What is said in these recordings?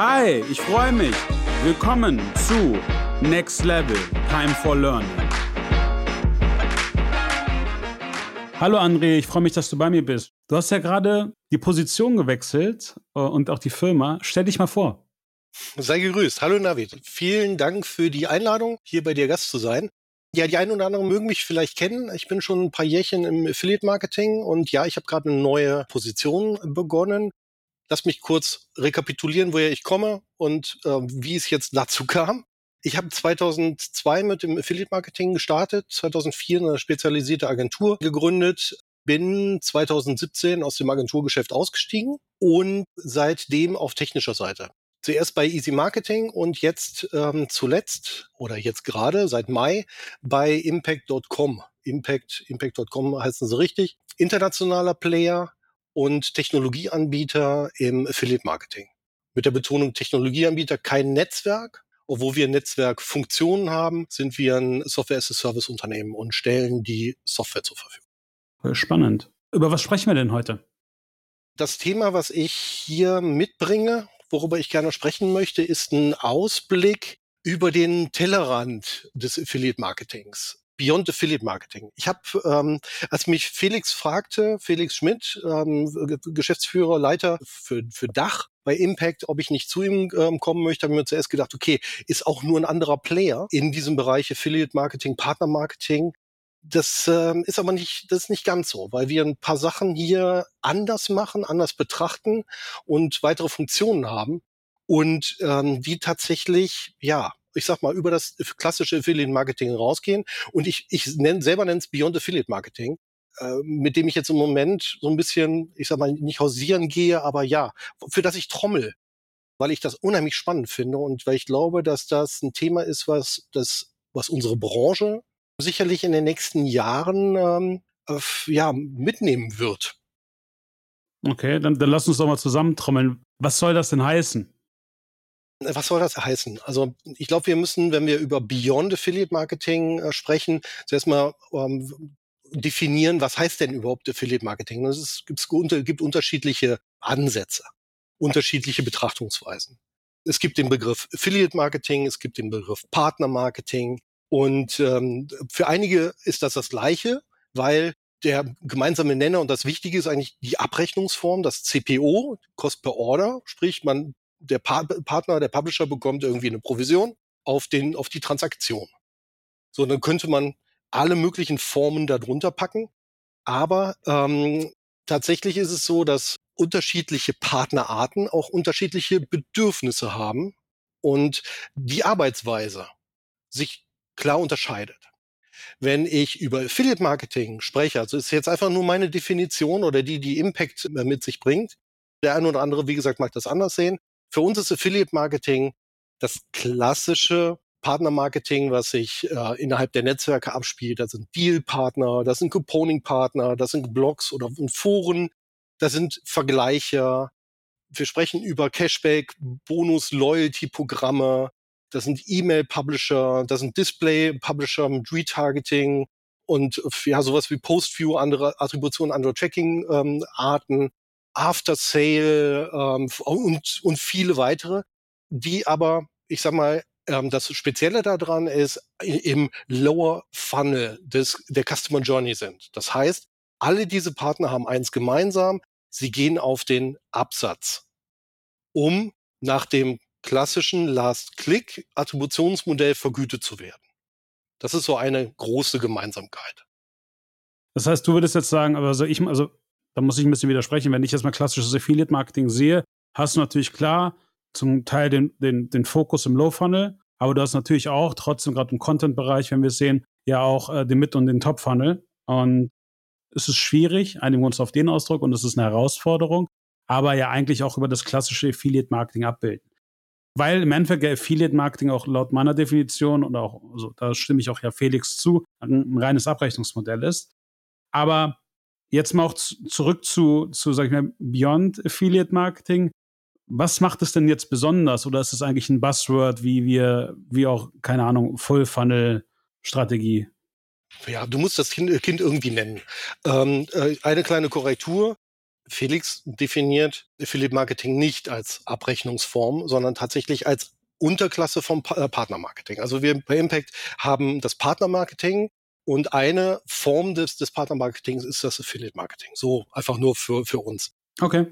Hi, ich freue mich. Willkommen zu Next Level Time for Learning. Hallo André, ich freue mich, dass du bei mir bist. Du hast ja gerade die Position gewechselt äh, und auch die Firma. Stell dich mal vor. Sei gegrüßt. Hallo Navid. Vielen Dank für die Einladung, hier bei dir Gast zu sein. Ja, die einen oder anderen mögen mich vielleicht kennen. Ich bin schon ein paar Jährchen im Affiliate-Marketing und ja, ich habe gerade eine neue Position begonnen. Lass mich kurz rekapitulieren, woher ich komme und äh, wie es jetzt dazu kam. Ich habe 2002 mit dem Affiliate-Marketing gestartet, 2004 eine spezialisierte Agentur gegründet, bin 2017 aus dem Agenturgeschäft ausgestiegen und seitdem auf technischer Seite. Zuerst bei Easy Marketing und jetzt ähm, zuletzt oder jetzt gerade seit Mai bei Impact.com. Impact, Impact.com heißen sie richtig. Internationaler Player und Technologieanbieter im Affiliate Marketing. Mit der Betonung Technologieanbieter kein Netzwerk. Obwohl wir Netzwerkfunktionen haben, sind wir ein Software-as-a-Service-Unternehmen und stellen die Software zur Verfügung. Spannend. Über was sprechen wir denn heute? Das Thema, was ich hier mitbringe, worüber ich gerne sprechen möchte, ist ein Ausblick über den Tellerrand des Affiliate Marketings. Beyond Affiliate Marketing. Ich habe, ähm, als mich Felix fragte, Felix Schmidt, ähm, Geschäftsführer, Leiter für, für Dach bei Impact, ob ich nicht zu ihm ähm, kommen möchte, habe ich mir zuerst gedacht, okay, ist auch nur ein anderer Player in diesem Bereich Affiliate Marketing, Partner Marketing. Das ähm, ist aber nicht, das ist nicht ganz so, weil wir ein paar Sachen hier anders machen, anders betrachten und weitere Funktionen haben und ähm, die tatsächlich, ja, ich sag mal, über das klassische Affiliate Marketing rausgehen. Und ich, ich nenn, selber nenne es Beyond Affiliate Marketing, äh, mit dem ich jetzt im Moment so ein bisschen, ich sag mal, nicht hausieren gehe, aber ja, für das ich trommel, weil ich das unheimlich spannend finde und weil ich glaube, dass das ein Thema ist, was das, was unsere Branche sicherlich in den nächsten Jahren ähm, äh, ja, mitnehmen wird. Okay, dann, dann lass uns doch mal zusammentrommeln. Was soll das denn heißen? Was soll das heißen? Also ich glaube, wir müssen, wenn wir über Beyond Affiliate Marketing äh, sprechen, zuerst mal ähm, definieren, was heißt denn überhaupt Affiliate Marketing? Es gibt, gibt unterschiedliche Ansätze, unterschiedliche Betrachtungsweisen. Es gibt den Begriff Affiliate Marketing, es gibt den Begriff Partner Marketing und ähm, für einige ist das das Gleiche, weil der gemeinsame Nenner und das Wichtige ist eigentlich die Abrechnungsform, das CPO, Cost per Order, sprich man der pa Partner, der Publisher bekommt irgendwie eine Provision auf, den, auf die Transaktion. So, dann könnte man alle möglichen Formen darunter packen. Aber ähm, tatsächlich ist es so, dass unterschiedliche Partnerarten auch unterschiedliche Bedürfnisse haben und die Arbeitsweise sich klar unterscheidet. Wenn ich über Affiliate Marketing spreche, also ist jetzt einfach nur meine Definition oder die, die Impact mit sich bringt. Der eine oder andere, wie gesagt, mag das anders sehen. Für uns ist Affiliate Marketing das klassische Partnermarketing, was sich äh, innerhalb der Netzwerke abspielt. Das sind Dealpartner, das sind Couponing-Partner, das sind Blogs oder Foren, das sind Vergleicher. Wir sprechen über Cashback, Bonus, Loyalty-Programme, das sind E-Mail-Publisher, das sind Display-Publisher mit Retargeting und ja, sowas wie Post-View, andere Attributionen, andere Tracking-Arten. Ähm, After Sale ähm, und, und viele weitere, die aber, ich sag mal, ähm, das Spezielle daran ist, im Lower Funnel des, der Customer Journey sind. Das heißt, alle diese Partner haben eins gemeinsam, sie gehen auf den Absatz, um nach dem klassischen Last-Click-Attributionsmodell vergütet zu werden. Das ist so eine große Gemeinsamkeit. Das heißt, du würdest jetzt sagen, aber so ich, also da muss ich ein bisschen widersprechen. Wenn ich jetzt mal klassisches Affiliate-Marketing sehe, hast du natürlich klar zum Teil den, den, den Fokus im Low-Funnel, aber du hast natürlich auch trotzdem gerade im Content-Bereich, wenn wir sehen, ja auch äh, den Mid- und den Top-Funnel. Und es ist schwierig, einigen uns auf den Ausdruck und es ist eine Herausforderung, aber ja eigentlich auch über das klassische Affiliate-Marketing abbilden. Weil im Endeffekt Affiliate-Marketing auch laut meiner Definition und auch, also da stimme ich auch ja Felix zu, ein reines Abrechnungsmodell ist. Aber Jetzt mal auch zurück zu, zu, sag ich mal, Beyond Affiliate Marketing. Was macht es denn jetzt besonders? Oder ist es eigentlich ein Buzzword, wie wir, wie auch, keine Ahnung, Full Funnel Strategie? Ja, du musst das Kind, kind irgendwie nennen. Ähm, äh, eine kleine Korrektur. Felix definiert Affiliate Marketing nicht als Abrechnungsform, sondern tatsächlich als Unterklasse vom pa äh, Partnermarketing. Also wir bei Impact haben das Partnermarketing und eine Form des, des Partnermarketings ist das Affiliate Marketing. So einfach nur für, für uns. Okay.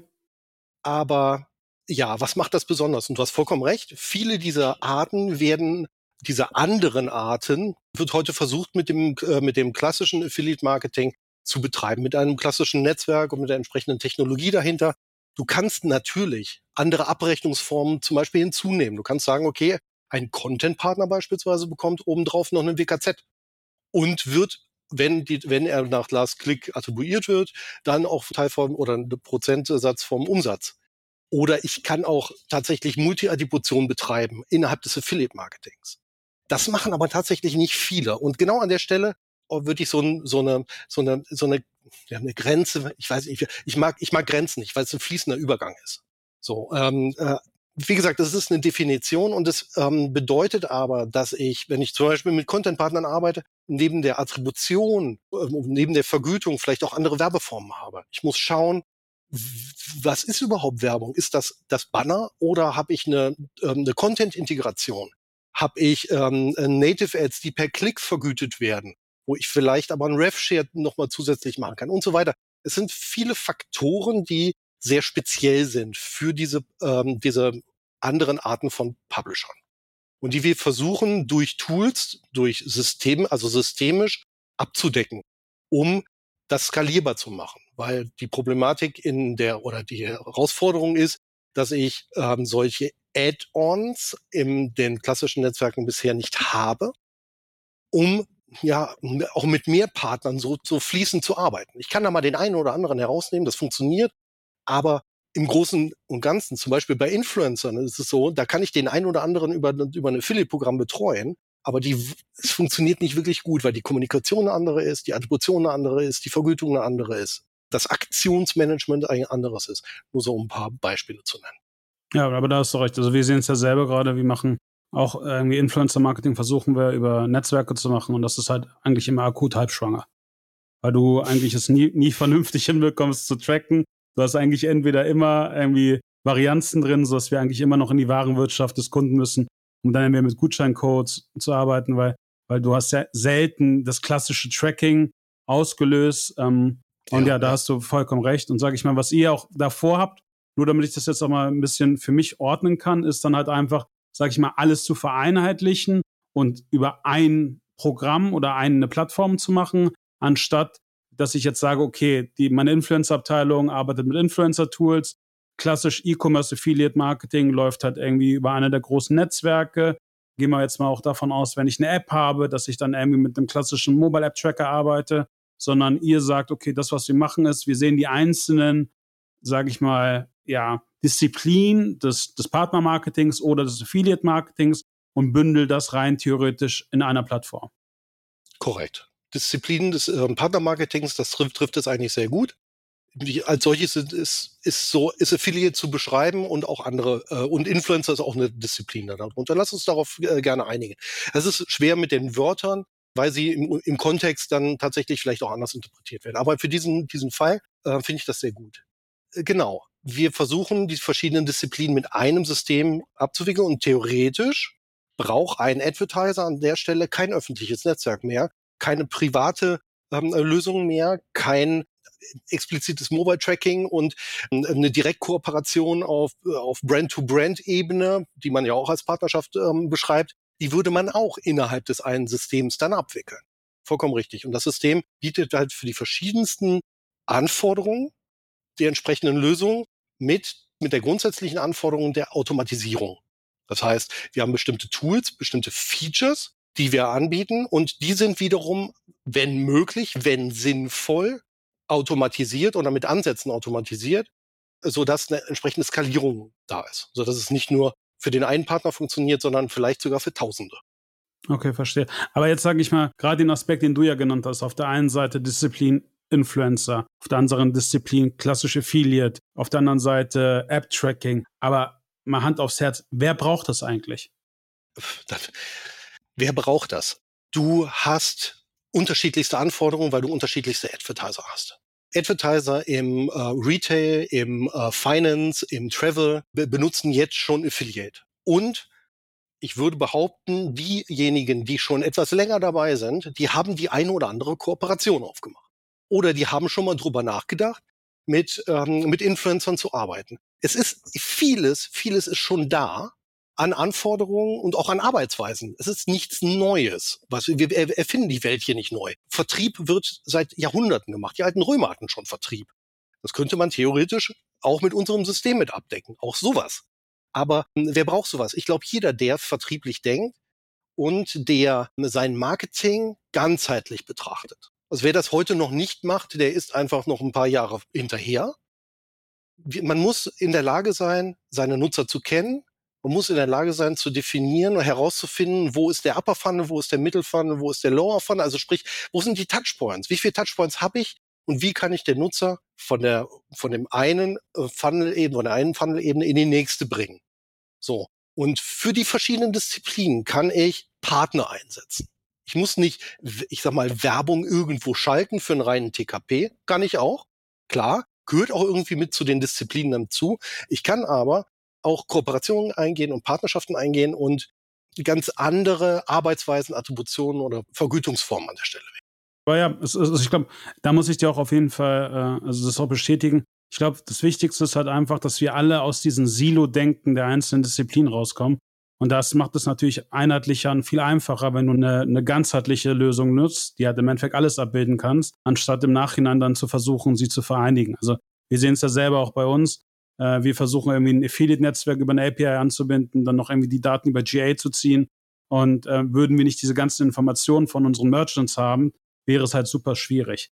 Aber ja, was macht das besonders? Und du hast vollkommen recht. Viele dieser Arten werden, diese anderen Arten, wird heute versucht mit dem, äh, mit dem klassischen Affiliate Marketing zu betreiben, mit einem klassischen Netzwerk und mit der entsprechenden Technologie dahinter. Du kannst natürlich andere Abrechnungsformen zum Beispiel hinzunehmen. Du kannst sagen, okay, ein Content-Partner beispielsweise bekommt obendrauf noch einen WKZ und wird, wenn, die, wenn er nach Last Click attribuiert wird, dann auch Teil vom oder ein Prozentsatz vom Umsatz. Oder ich kann auch tatsächlich Multi-Attribution betreiben innerhalb des Affiliate-Marketings. Das machen aber tatsächlich nicht viele. Und genau an der Stelle würde ich so, ein, so eine, so eine, so eine, ja, eine Grenze, ich weiß nicht, ich mag, ich mag Grenzen nicht, weil es ein fließender Übergang ist. So, ähm, äh, wie gesagt, das ist eine Definition und es ähm, bedeutet aber, dass ich, wenn ich zum Beispiel mit Content-Partnern arbeite, neben der Attribution, äh, neben der Vergütung vielleicht auch andere Werbeformen habe. Ich muss schauen, was ist überhaupt Werbung? Ist das das Banner oder habe ich eine, ähm, eine Content-Integration? Habe ich ähm, Native Ads, die per Klick vergütet werden? wo ich vielleicht aber ein RevShare nochmal zusätzlich machen kann und so weiter. Es sind viele Faktoren, die sehr speziell sind für diese, ähm, diese anderen Arten von Publishern. Und die wir versuchen durch Tools, durch Systeme, also systemisch abzudecken, um das skalierbar zu machen. Weil die Problematik in der oder die Herausforderung ist, dass ich ähm, solche Add-ons in den klassischen Netzwerken bisher nicht habe, um ja, auch mit mehr Partnern so, so fließend zu arbeiten. Ich kann da mal den einen oder anderen herausnehmen, das funktioniert, aber im Großen und Ganzen, zum Beispiel bei Influencern, ist es so, da kann ich den einen oder anderen über, über ein Affiliate-Programm betreuen, aber die, es funktioniert nicht wirklich gut, weil die Kommunikation eine andere ist, die Attribution eine andere ist, die Vergütung eine andere ist, das Aktionsmanagement ein anderes ist. Nur so ein paar Beispiele zu nennen. Ja, aber da hast du recht. Also wir sehen es ja selber gerade, wir machen auch irgendwie Influencer-Marketing versuchen wir über Netzwerke zu machen und das ist halt eigentlich immer akut halbschwanger. Weil du eigentlich es nie, nie vernünftig hinbekommst zu tracken. Du hast eigentlich entweder immer irgendwie Varianzen drin, sodass wir eigentlich immer noch in die Warenwirtschaft des Kunden müssen, um dann irgendwie mit Gutscheincodes zu arbeiten, weil, weil du hast ja selten das klassische Tracking ausgelöst. Ähm, und ja, ja da ja. hast du vollkommen recht. Und sage ich mal, was ihr auch davor habt, nur damit ich das jetzt auch mal ein bisschen für mich ordnen kann, ist dann halt einfach, sage ich mal, alles zu vereinheitlichen und über ein Programm oder eine Plattform zu machen, anstatt dass ich jetzt sage, okay, die, meine Influencer-Abteilung arbeitet mit Influencer-Tools, klassisch E-Commerce Affiliate Marketing läuft halt irgendwie über eine der großen Netzwerke. Gehen wir jetzt mal auch davon aus, wenn ich eine App habe, dass ich dann irgendwie mit einem klassischen Mobile App Tracker arbeite, sondern ihr sagt, okay, das, was wir machen, ist, wir sehen die einzelnen, sage ich mal, ja, Disziplin des, des Partnermarketings oder des Affiliate-Marketings und bündel das rein theoretisch in einer Plattform. Korrekt. Disziplin des äh, Partnermarketings, das trifft, trifft es eigentlich sehr gut. Die, als solches ist, ist, ist so, ist Affiliate zu beschreiben und auch andere, äh, und Influencer ist auch eine Disziplin darunter. Lass uns darauf äh, gerne einigen. Es ist schwer mit den Wörtern, weil sie im, im Kontext dann tatsächlich vielleicht auch anders interpretiert werden. Aber für diesen, diesen Fall äh, finde ich das sehr gut. Äh, genau wir versuchen, die verschiedenen Disziplinen mit einem System abzuwickeln und theoretisch braucht ein Advertiser an der Stelle kein öffentliches Netzwerk mehr, keine private ähm, Lösung mehr, kein explizites Mobile Tracking und ähm, eine Direktkooperation auf, auf Brand-to-Brand-Ebene, die man ja auch als Partnerschaft ähm, beschreibt, die würde man auch innerhalb des einen Systems dann abwickeln. Vollkommen richtig. Und das System bietet halt für die verschiedensten Anforderungen die entsprechenden Lösungen mit, mit der grundsätzlichen Anforderung der Automatisierung. Das heißt, wir haben bestimmte Tools, bestimmte Features, die wir anbieten und die sind wiederum, wenn möglich, wenn sinnvoll, automatisiert oder mit Ansätzen automatisiert, sodass eine entsprechende Skalierung da ist. Sodass es nicht nur für den einen Partner funktioniert, sondern vielleicht sogar für Tausende. Okay, verstehe. Aber jetzt sage ich mal, gerade den Aspekt, den du ja genannt hast, auf der einen Seite Disziplin Influencer, auf der anderen Disziplin klassische Affiliate, auf der anderen Seite App-Tracking. Aber mal Hand aufs Herz, wer braucht das eigentlich? Das, wer braucht das? Du hast unterschiedlichste Anforderungen, weil du unterschiedlichste Advertiser hast. Advertiser im äh, Retail, im äh, Finance, im Travel be benutzen jetzt schon Affiliate. Und ich würde behaupten, diejenigen, die schon etwas länger dabei sind, die haben die eine oder andere Kooperation aufgemacht. Oder die haben schon mal drüber nachgedacht, mit, ähm, mit Influencern zu arbeiten. Es ist vieles, vieles ist schon da an Anforderungen und auch an Arbeitsweisen. Es ist nichts Neues. Was, wir erfinden die Welt hier nicht neu. Vertrieb wird seit Jahrhunderten gemacht. Die alten Römer hatten schon Vertrieb. Das könnte man theoretisch auch mit unserem System mit abdecken. Auch sowas. Aber hm, wer braucht sowas? Ich glaube, jeder, der vertrieblich denkt und der sein Marketing ganzheitlich betrachtet. Also wer das heute noch nicht macht, der ist einfach noch ein paar Jahre hinterher. Man muss in der Lage sein, seine Nutzer zu kennen. Man muss in der Lage sein, zu definieren und herauszufinden, wo ist der Upper Funnel, wo ist der Middle Funnel, wo ist der Lower Funnel. Also sprich, wo sind die Touchpoints? Wie viele Touchpoints habe ich? Und wie kann ich den Nutzer von der, von dem einen äh, Funnel-Ebene, von der einen Funnel-Ebene in die nächste bringen? So. Und für die verschiedenen Disziplinen kann ich Partner einsetzen. Ich muss nicht, ich sag mal, Werbung irgendwo schalten für einen reinen TKP. Kann ich auch. Klar. Gehört auch irgendwie mit zu den Disziplinen dazu. Ich kann aber auch Kooperationen eingehen und Partnerschaften eingehen und ganz andere Arbeitsweisen, Attributionen oder Vergütungsformen an der Stelle. Aber ja, es, also ich glaube, da muss ich dir auch auf jeden Fall, äh, also das auch bestätigen. Ich glaube, das Wichtigste ist halt einfach, dass wir alle aus diesem Silo-Denken der einzelnen Disziplinen rauskommen und das macht es natürlich einheitlicher und viel einfacher, wenn du eine, eine ganzheitliche Lösung nutzt, die halt im Endeffekt alles abbilden kannst, anstatt im Nachhinein dann zu versuchen, sie zu vereinigen. Also wir sehen es ja selber auch bei uns. Äh, wir versuchen irgendwie ein Affiliate-Netzwerk über eine API anzubinden, dann noch irgendwie die Daten über GA zu ziehen. Und äh, würden wir nicht diese ganzen Informationen von unseren Merchants haben, wäre es halt super schwierig.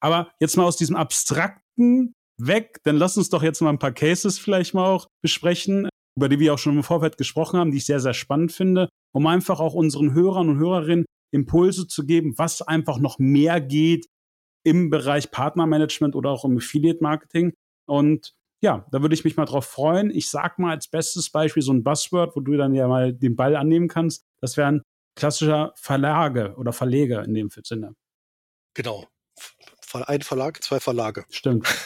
Aber jetzt mal aus diesem abstrakten weg, dann lass uns doch jetzt mal ein paar Cases vielleicht mal auch besprechen, über die wir auch schon im Vorfeld gesprochen haben, die ich sehr, sehr spannend finde, um einfach auch unseren Hörern und Hörerinnen Impulse zu geben, was einfach noch mehr geht im Bereich Partnermanagement oder auch im Affiliate Marketing. Und ja, da würde ich mich mal drauf freuen. Ich sag mal als bestes Beispiel so ein Buzzword, wo du dann ja mal den Ball annehmen kannst. Das wäre ein klassischer Verlage oder Verleger in dem Sinne. Genau. Ein Verlag, zwei Verlage. Stimmt.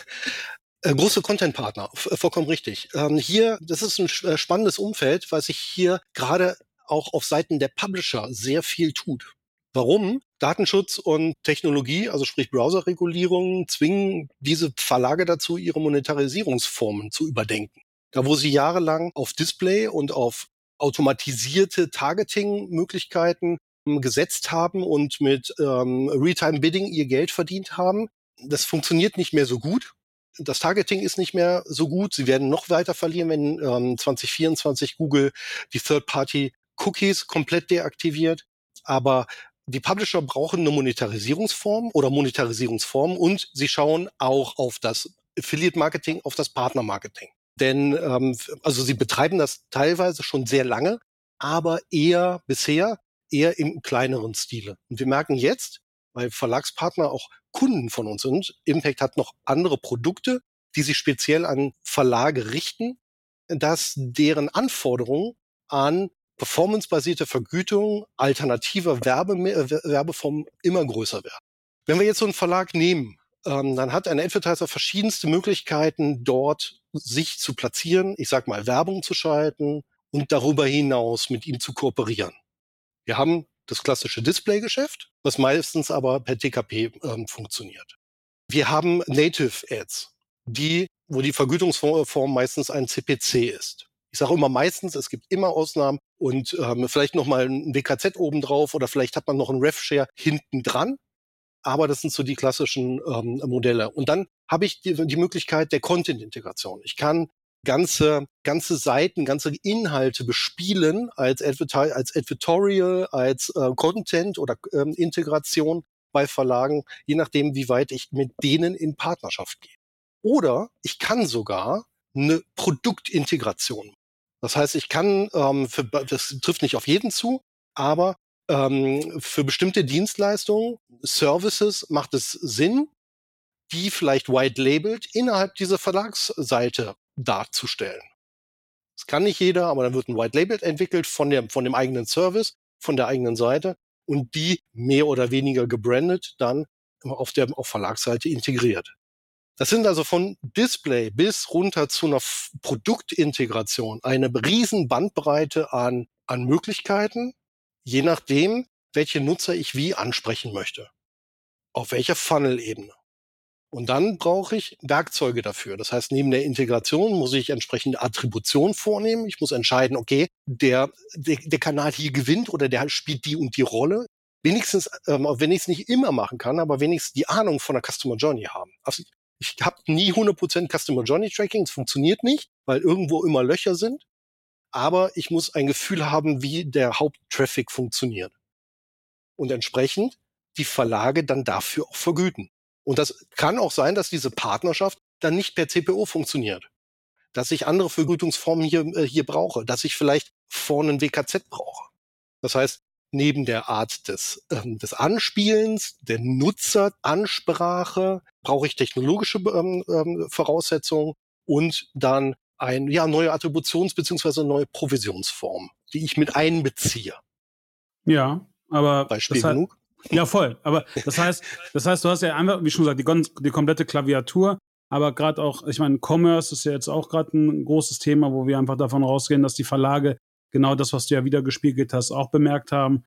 Äh, große Content-Partner, äh, vollkommen richtig. Ähm, hier, das ist ein äh, spannendes Umfeld, weil sich hier gerade auch auf Seiten der Publisher sehr viel tut. Warum? Datenschutz und Technologie, also sprich Browserregulierungen, zwingen diese Verlage dazu, ihre Monetarisierungsformen zu überdenken. Da wo sie jahrelang auf Display und auf automatisierte Targeting-Möglichkeiten ähm, gesetzt haben und mit ähm, Realtime-Bidding ihr Geld verdient haben, das funktioniert nicht mehr so gut das Targeting ist nicht mehr so gut. Sie werden noch weiter verlieren, wenn ähm, 2024 Google die Third-Party-Cookies komplett deaktiviert. Aber die Publisher brauchen eine Monetarisierungsform oder Monetarisierungsform und sie schauen auch auf das Affiliate-Marketing, auf das Partner-Marketing. Denn ähm, also sie betreiben das teilweise schon sehr lange, aber eher bisher eher im kleineren Stile. Und wir merken jetzt, weil Verlagspartner auch Kunden von uns sind. Impact hat noch andere Produkte, die sich speziell an Verlage richten, dass deren Anforderungen an performancebasierte Vergütung alternativer Werbe, äh, Werbeformen immer größer werden. Wenn wir jetzt so einen Verlag nehmen, ähm, dann hat ein Advertiser verschiedenste Möglichkeiten, dort sich zu platzieren, ich sag mal Werbung zu schalten und darüber hinaus mit ihm zu kooperieren. Wir haben das klassische Display-Geschäft, was meistens aber per TKP ähm, funktioniert. Wir haben Native Ads, die, wo die Vergütungsform meistens ein CPC ist. Ich sage immer meistens, es gibt immer Ausnahmen und ähm, vielleicht noch mal ein WKZ obendrauf oder vielleicht hat man noch einen RefShare hinten dran. Aber das sind so die klassischen ähm, Modelle. Und dann habe ich die, die Möglichkeit der Content-Integration. Ich kann ganze, ganze Seiten, ganze Inhalte bespielen als, Adverti als Advertorial, als äh, Content oder ähm, Integration bei Verlagen, je nachdem, wie weit ich mit denen in Partnerschaft gehe. Oder ich kann sogar eine Produktintegration. Das heißt, ich kann, ähm, für, das trifft nicht auf jeden zu, aber ähm, für bestimmte Dienstleistungen, Services macht es Sinn, die vielleicht white labeled innerhalb dieser Verlagsseite darzustellen. Das kann nicht jeder, aber dann wird ein White Label entwickelt von, der, von dem eigenen Service, von der eigenen Seite und die mehr oder weniger gebrandet dann auf der auf Verlagsseite integriert. Das sind also von Display bis runter zu einer Produktintegration eine riesen Bandbreite an, an Möglichkeiten, je nachdem, welche Nutzer ich wie ansprechen möchte. Auf welcher Funnel-Ebene. Und dann brauche ich Werkzeuge dafür. Das heißt, neben der Integration muss ich entsprechende Attribution vornehmen. Ich muss entscheiden, okay, der, der, der Kanal hier gewinnt oder der spielt die und die Rolle. Wenigstens, ähm, wenn ich es nicht immer machen kann, aber wenigstens die Ahnung von der Customer Journey haben. Also ich habe nie 100% Customer Journey Tracking. Es funktioniert nicht, weil irgendwo immer Löcher sind. Aber ich muss ein Gefühl haben, wie der Haupttraffic funktioniert. Und entsprechend die Verlage dann dafür auch vergüten. Und das kann auch sein, dass diese Partnerschaft dann nicht per CPO funktioniert. Dass ich andere Vergütungsformen hier, äh, hier brauche, dass ich vielleicht vorne ein WKZ brauche. Das heißt, neben der Art des, ähm, des Anspielens, der Nutzeransprache, brauche ich technologische ähm, ähm, Voraussetzungen und dann ein, ja, neue Attributions- bzw. neue Provisionsform, die ich mit einbeziehe. Ja, aber Beispiel genug. Ja, voll. Aber das heißt, das heißt, du hast ja einfach, wie schon gesagt, die, die komplette Klaviatur, aber gerade auch, ich meine, Commerce ist ja jetzt auch gerade ein großes Thema, wo wir einfach davon rausgehen, dass die Verlage genau das, was du ja wieder gespiegelt hast, auch bemerkt haben.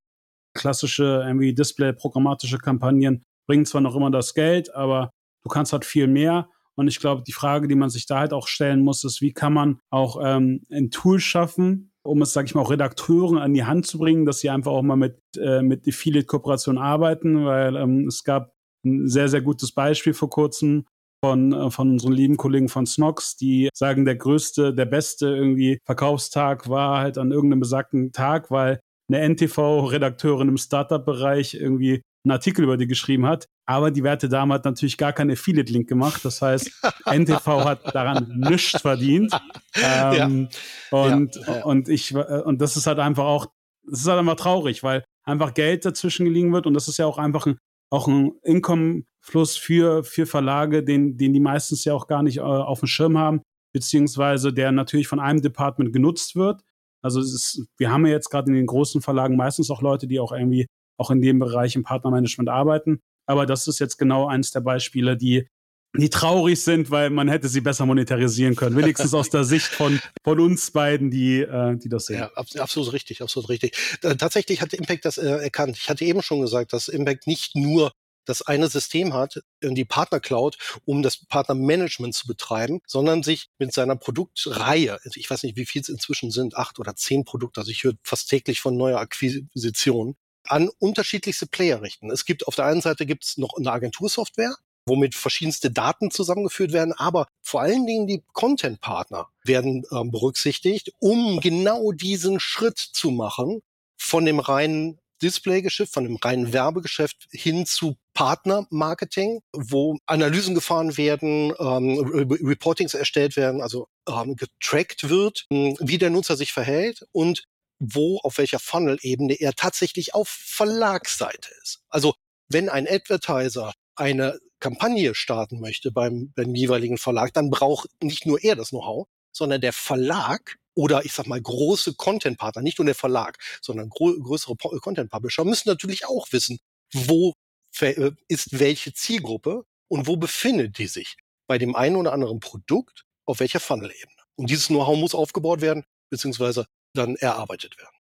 Klassische irgendwie Display, programmatische Kampagnen bringen zwar noch immer das Geld, aber du kannst halt viel mehr. Und ich glaube, die Frage, die man sich da halt auch stellen muss, ist, wie kann man auch ähm, ein Tool schaffen, um es, sage ich mal, auch Redakteuren an die Hand zu bringen, dass sie einfach auch mal mit, äh, mit Affiliate-Kooperationen arbeiten, weil ähm, es gab ein sehr, sehr gutes Beispiel vor kurzem von, äh, von unseren lieben Kollegen von Snox, die sagen, der größte, der beste irgendwie Verkaufstag war halt an irgendeinem besagten Tag, weil eine NTV-Redakteurin im Startup-Bereich irgendwie einen Artikel über die geschrieben hat. Aber die Werte Dame hat natürlich gar keinen Affiliate-Link gemacht. Das heißt, NTV hat daran nichts verdient. Ähm, ja. Und, ja. und ich, und das ist halt einfach auch, das ist halt einfach traurig, weil einfach Geld dazwischen gelegen wird. Und das ist ja auch einfach ein, auch ein Income-Fluss für, für Verlage, den, den die meistens ja auch gar nicht äh, auf dem Schirm haben, beziehungsweise der natürlich von einem Department genutzt wird. Also ist, wir haben ja jetzt gerade in den großen Verlagen meistens auch Leute, die auch irgendwie auch in dem Bereich im Partnermanagement arbeiten. Aber das ist jetzt genau eines der Beispiele, die, die traurig sind, weil man hätte sie besser monetarisieren können. Wenigstens aus der Sicht von, von uns beiden, die, äh, die das sehen. Ja, absolut richtig, absolut richtig. Tatsächlich hat Impact das äh, erkannt. Ich hatte eben schon gesagt, dass Impact nicht nur das eine System hat, die Partner Cloud, um das Partnermanagement zu betreiben, sondern sich mit seiner Produktreihe, also ich weiß nicht, wie viel es inzwischen sind, acht oder zehn Produkte, also ich höre fast täglich von neuer Akquisition, an unterschiedlichste Player richten. Es gibt auf der einen Seite gibt es noch eine Agentursoftware, womit verschiedenste Daten zusammengeführt werden, aber vor allen Dingen die Content-Partner werden ähm, berücksichtigt, um genau diesen Schritt zu machen von dem reinen Displaygeschäft, von dem reinen Werbegeschäft hin zu Partnermarketing, wo Analysen gefahren werden, ähm, Reportings erstellt werden, also ähm, getrackt wird, wie der Nutzer sich verhält und wo, auf welcher Funnel-Ebene er tatsächlich auf Verlagsseite ist. Also wenn ein Advertiser eine Kampagne starten möchte beim, beim jeweiligen Verlag, dann braucht nicht nur er das Know-how, sondern der Verlag oder ich sag mal große Content-Partner, nicht nur der Verlag, sondern größere Content-Publisher müssen natürlich auch wissen, wo äh, ist welche Zielgruppe und wo befindet die sich bei dem einen oder anderen Produkt auf welcher Funnel-Ebene. Und dieses Know-how muss aufgebaut werden, beziehungsweise dann erarbeitet werden.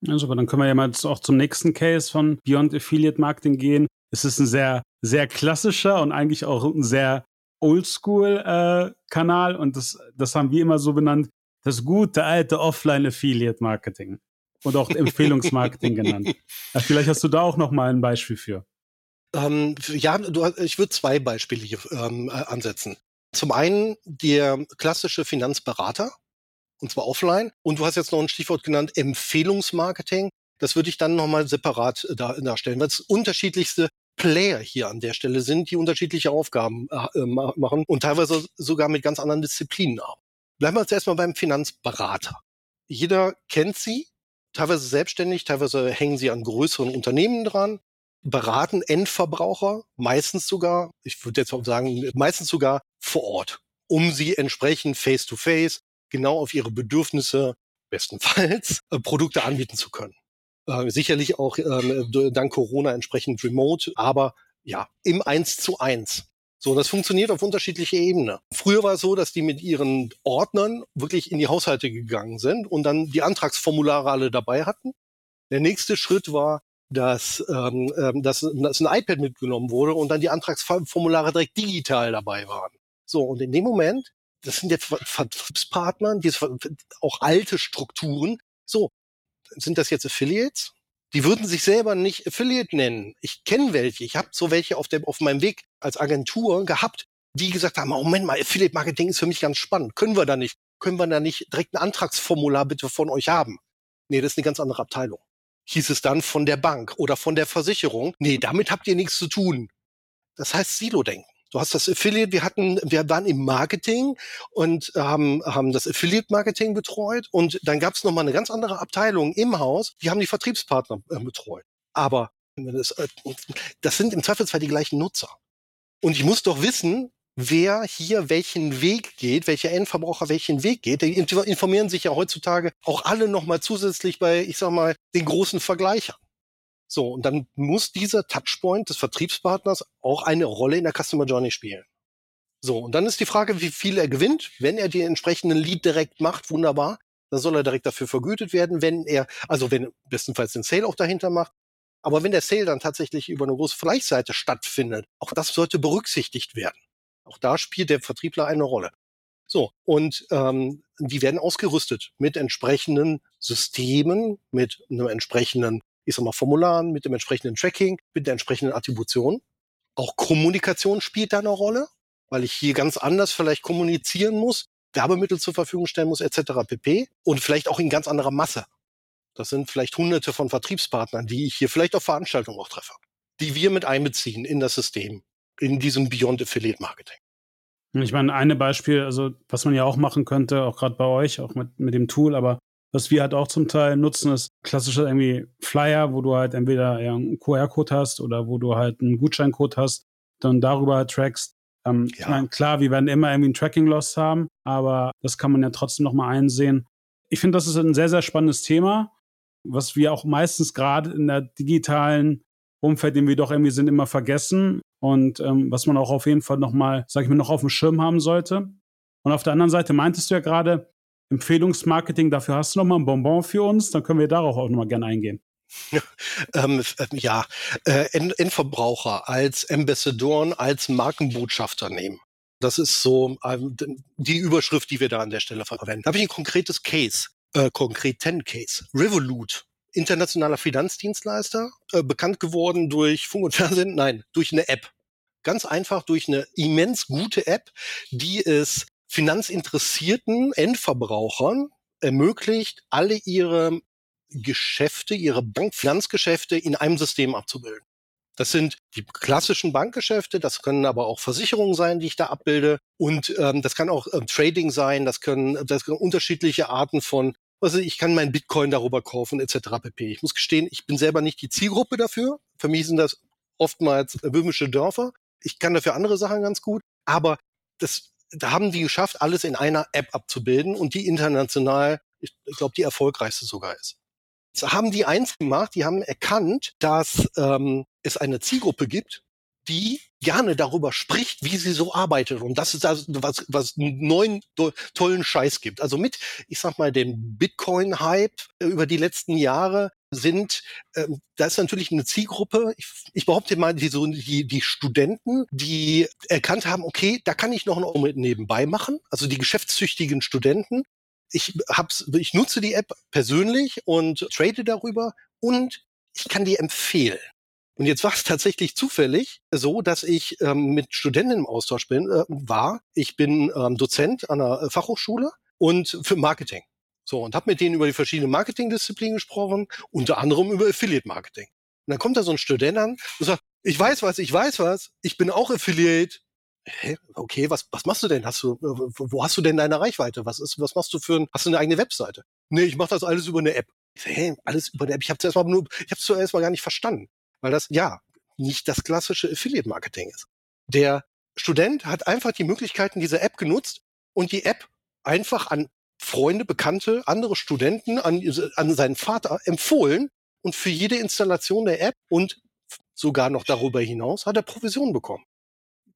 Ja, super. Dann können wir ja mal auch zum nächsten Case von Beyond Affiliate Marketing gehen. Es ist ein sehr, sehr klassischer und eigentlich auch ein sehr Oldschool-Kanal äh, und das, das haben wir immer so benannt, das gute alte Offline-Affiliate Marketing und auch Empfehlungsmarketing genannt. Ja, vielleicht hast du da auch noch mal ein Beispiel für. Ähm, ja, du, ich würde zwei Beispiele hier ähm, äh, ansetzen. Zum einen der klassische Finanzberater, und zwar offline. Und du hast jetzt noch ein Stichwort genannt, Empfehlungsmarketing. Das würde ich dann nochmal separat äh, da, darstellen, weil es unterschiedlichste Player hier an der Stelle sind, die unterschiedliche Aufgaben äh, machen und teilweise sogar mit ganz anderen Disziplinen arbeiten. Bleiben wir jetzt erstmal beim Finanzberater. Jeder kennt sie, teilweise selbstständig, teilweise hängen sie an größeren Unternehmen dran, beraten Endverbraucher, meistens sogar, ich würde jetzt auch sagen, meistens sogar vor Ort, um sie entsprechend face-to-face -face genau auf ihre Bedürfnisse bestenfalls äh, Produkte anbieten zu können. Äh, sicherlich auch äh, dank Corona entsprechend remote, aber ja, im Eins zu eins. So, das funktioniert auf unterschiedliche Ebenen. Früher war es so, dass die mit ihren Ordnern wirklich in die Haushalte gegangen sind und dann die Antragsformulare alle dabei hatten. Der nächste Schritt war, dass, ähm, ähm dass, dass ein iPad mitgenommen wurde und dann die Antragsformulare direkt digital dabei waren. So, und in dem Moment, das sind jetzt Vertriebspartner, die auch alte Strukturen. So, sind das jetzt Affiliates? Die würden sich selber nicht Affiliate nennen. Ich kenne welche. Ich habe so welche auf, dem, auf meinem Weg als Agentur gehabt, die gesagt haben, Moment mal, Affiliate Marketing ist für mich ganz spannend. Können wir da nicht? Können wir da nicht direkt ein Antragsformular bitte von euch haben? Nee, das ist eine ganz andere Abteilung. Hieß es dann von der Bank oder von der Versicherung. Nee, damit habt ihr nichts zu tun. Das heißt Silo-Denken. Du hast das Affiliate, wir hatten, wir waren im Marketing und haben, haben das Affiliate-Marketing betreut und dann gab es nochmal eine ganz andere Abteilung im Haus, die haben die Vertriebspartner äh, betreut. Aber das, äh, das sind im Zweifelsfall die gleichen Nutzer. Und ich muss doch wissen, wer hier welchen Weg geht, welcher Endverbraucher welchen Weg geht. Die informieren sich ja heutzutage auch alle nochmal zusätzlich bei, ich sag mal, den großen Vergleichern. So, und dann muss dieser Touchpoint des Vertriebspartners auch eine Rolle in der Customer Journey spielen. So, und dann ist die Frage, wie viel er gewinnt. Wenn er den entsprechenden Lead direkt macht, wunderbar, dann soll er direkt dafür vergütet werden. Wenn er, also wenn bestenfalls den Sale auch dahinter macht, aber wenn der Sale dann tatsächlich über eine große Vergleichsseite stattfindet, auch das sollte berücksichtigt werden. Auch da spielt der Vertriebler eine Rolle. So, und ähm, die werden ausgerüstet mit entsprechenden Systemen, mit einem entsprechenden ich sag mal, Formularen, mit dem entsprechenden Tracking, mit der entsprechenden Attribution. Auch Kommunikation spielt da eine Rolle, weil ich hier ganz anders vielleicht kommunizieren muss, Werbemittel zur Verfügung stellen muss, etc. pp. Und vielleicht auch in ganz anderer Masse. Das sind vielleicht hunderte von Vertriebspartnern, die ich hier vielleicht auf Veranstaltungen auch treffe, die wir mit einbeziehen in das System, in diesem Beyond Affiliate Marketing. Ich meine, eine Beispiel, also was man ja auch machen könnte, auch gerade bei euch, auch mit, mit dem Tool, aber was wir halt auch zum Teil nutzen, ist klassischer irgendwie Flyer, wo du halt entweder ja, einen QR-Code hast oder wo du halt einen Gutscheincode hast, dann darüber halt trackst. Ähm, ja. Ich meine, klar, wir werden immer irgendwie ein Tracking-Loss haben, aber das kann man ja trotzdem nochmal einsehen. Ich finde, das ist ein sehr, sehr spannendes Thema, was wir auch meistens gerade in der digitalen Umfeld, in dem wir doch irgendwie sind, immer vergessen und ähm, was man auch auf jeden Fall nochmal, sag ich mal, noch auf dem Schirm haben sollte. Und auf der anderen Seite meintest du ja gerade, Empfehlungsmarketing, dafür hast du noch mal ein Bonbon für uns, dann können wir darauf auch noch mal gerne eingehen. ähm, ja, äh, Endverbraucher als Ambassadoren, als Markenbotschafter nehmen. Das ist so ähm, die Überschrift, die wir da an der Stelle verwenden. Da habe ich ein konkretes Case, äh, konkreten Case. Revolut, internationaler Finanzdienstleister, äh, bekannt geworden durch Funk und Fernsehen, nein, durch eine App. Ganz einfach durch eine immens gute App, die es finanzinteressierten Endverbrauchern ermöglicht, alle ihre Geschäfte, ihre Bankfinanzgeschäfte in einem System abzubilden. Das sind die klassischen Bankgeschäfte, das können aber auch Versicherungen sein, die ich da abbilde. Und ähm, das kann auch ähm, Trading sein, das können, das können unterschiedliche Arten von, also ich kann meinen Bitcoin darüber kaufen, etc. pp. Ich muss gestehen, ich bin selber nicht die Zielgruppe dafür. Für mich sind das oftmals böhmische Dörfer. Ich kann dafür andere Sachen ganz gut, aber das da haben die geschafft, alles in einer App abzubilden und die international, ich, glaube, die erfolgreichste sogar ist. So haben die eins gemacht, die haben erkannt, dass ähm, es eine Zielgruppe gibt, die gerne darüber spricht, wie sie so arbeitet und dass es da was, was neuen tollen Scheiß gibt. Also mit, ich sag mal, dem Bitcoin-Hype über die letzten Jahre sind, ähm, da ist natürlich eine Zielgruppe, ich, ich behaupte mal, die, so, die, die Studenten, die erkannt haben, okay, da kann ich noch ein mit nebenbei machen, also die geschäftszüchtigen Studenten. Ich, hab's, ich nutze die App persönlich und trade darüber und ich kann die empfehlen. Und jetzt war es tatsächlich zufällig so, dass ich ähm, mit Studenten im Austausch bin, äh, war. Ich bin ähm, Dozent an einer Fachhochschule und für Marketing. So, und habe mit denen über die verschiedenen Marketingdisziplinen gesprochen, unter anderem über Affiliate Marketing. Und dann kommt da so ein Student an und sagt, ich weiß was, ich weiß was, ich bin auch Affiliate. Hä? Okay, was, was machst du denn? Hast du, wo hast du denn deine Reichweite? Was ist, was machst du für ein, hast du eine eigene Webseite? Nee, ich mache das alles über eine App. Hä, alles über eine App. Ich habe zuerst mal ich habe zuerst mal gar nicht verstanden, weil das ja nicht das klassische Affiliate Marketing ist. Der Student hat einfach die Möglichkeiten dieser App genutzt und die App einfach an Freunde, Bekannte, andere Studenten an, an seinen Vater empfohlen und für jede Installation der App und sogar noch darüber hinaus, hat er Provision bekommen.